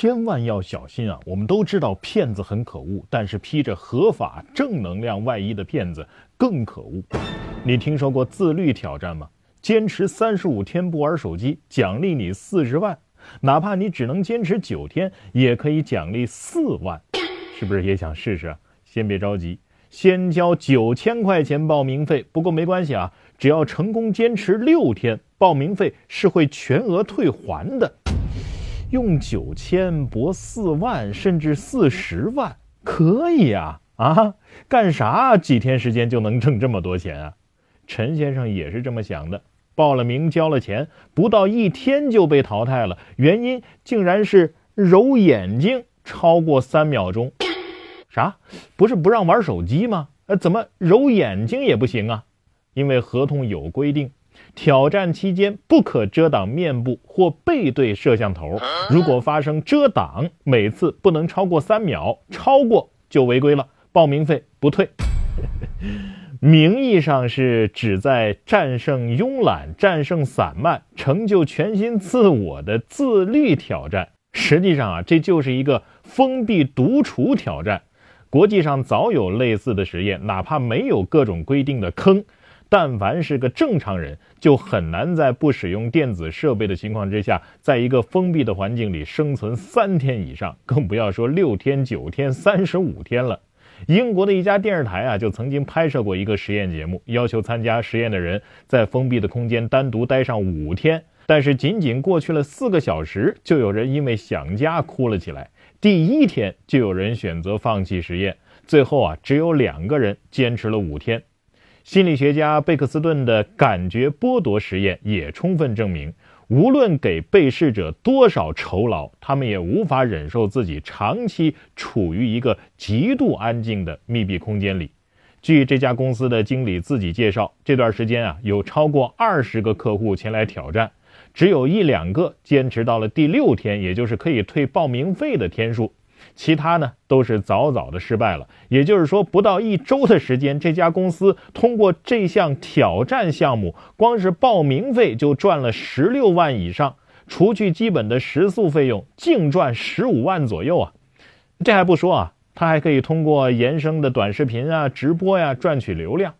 千万要小心啊！我们都知道骗子很可恶，但是披着合法正能量外衣的骗子更可恶。你听说过自律挑战吗？坚持三十五天不玩手机，奖励你四十万；哪怕你只能坚持九天，也可以奖励四万。是不是也想试试？先别着急，先交九千块钱报名费。不过没关系啊，只要成功坚持六天，报名费是会全额退还的。用九千博四万，甚至四十万，可以啊啊！干啥几天时间就能挣这么多钱啊？陈先生也是这么想的，报了名交了钱，不到一天就被淘汰了，原因竟然是揉眼睛超过三秒钟。啥？不是不让玩手机吗？呃，怎么揉眼睛也不行啊？因为合同有规定。挑战期间不可遮挡面部或背对摄像头，如果发生遮挡，每次不能超过三秒，超过就违规了，报名费不退。名义上是旨在战胜慵懒、战胜散漫、成就全新自我的自律挑战，实际上啊，这就是一个封闭独处挑战。国际上早有类似的实验，哪怕没有各种规定的坑。但凡是个正常人，就很难在不使用电子设备的情况之下，在一个封闭的环境里生存三天以上，更不要说六天、九天、三十五天了。英国的一家电视台啊，就曾经拍摄过一个实验节目，要求参加实验的人在封闭的空间单独待上五天，但是仅仅过去了四个小时，就有人因为想家哭了起来。第一天就有人选择放弃实验，最后啊，只有两个人坚持了五天。心理学家贝克斯顿的感觉剥夺实验也充分证明，无论给被试者多少酬劳，他们也无法忍受自己长期处于一个极度安静的密闭空间里。据这家公司的经理自己介绍，这段时间啊，有超过二十个客户前来挑战，只有一两个坚持到了第六天，也就是可以退报名费的天数。其他呢都是早早的失败了，也就是说，不到一周的时间，这家公司通过这项挑战项目，光是报名费就赚了十六万以上，除去基本的食宿费用，净赚十五万左右啊！这还不说啊，他还可以通过延伸的短视频啊、直播呀赚取流量。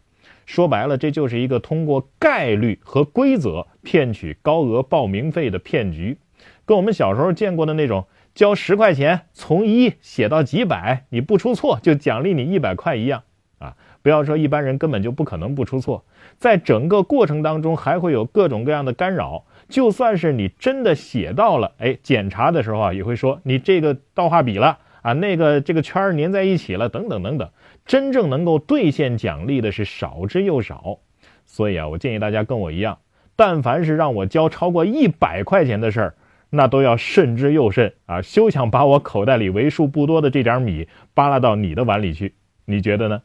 说白了，这就是一个通过概率和规则骗取高额报名费的骗局，跟我们小时候见过的那种。交十块钱，从一写到几百，你不出错就奖励你一百块一样啊！不要说一般人根本就不可能不出错，在整个过程当中还会有各种各样的干扰。就算是你真的写到了，哎，检查的时候啊也会说你这个倒画笔了啊，那个这个圈儿粘在一起了，等等等等。真正能够兑现奖励的是少之又少。所以啊，我建议大家跟我一样，但凡是让我交超过一百块钱的事儿。那都要慎之又慎啊！休想把我口袋里为数不多的这点米扒拉到你的碗里去，你觉得呢？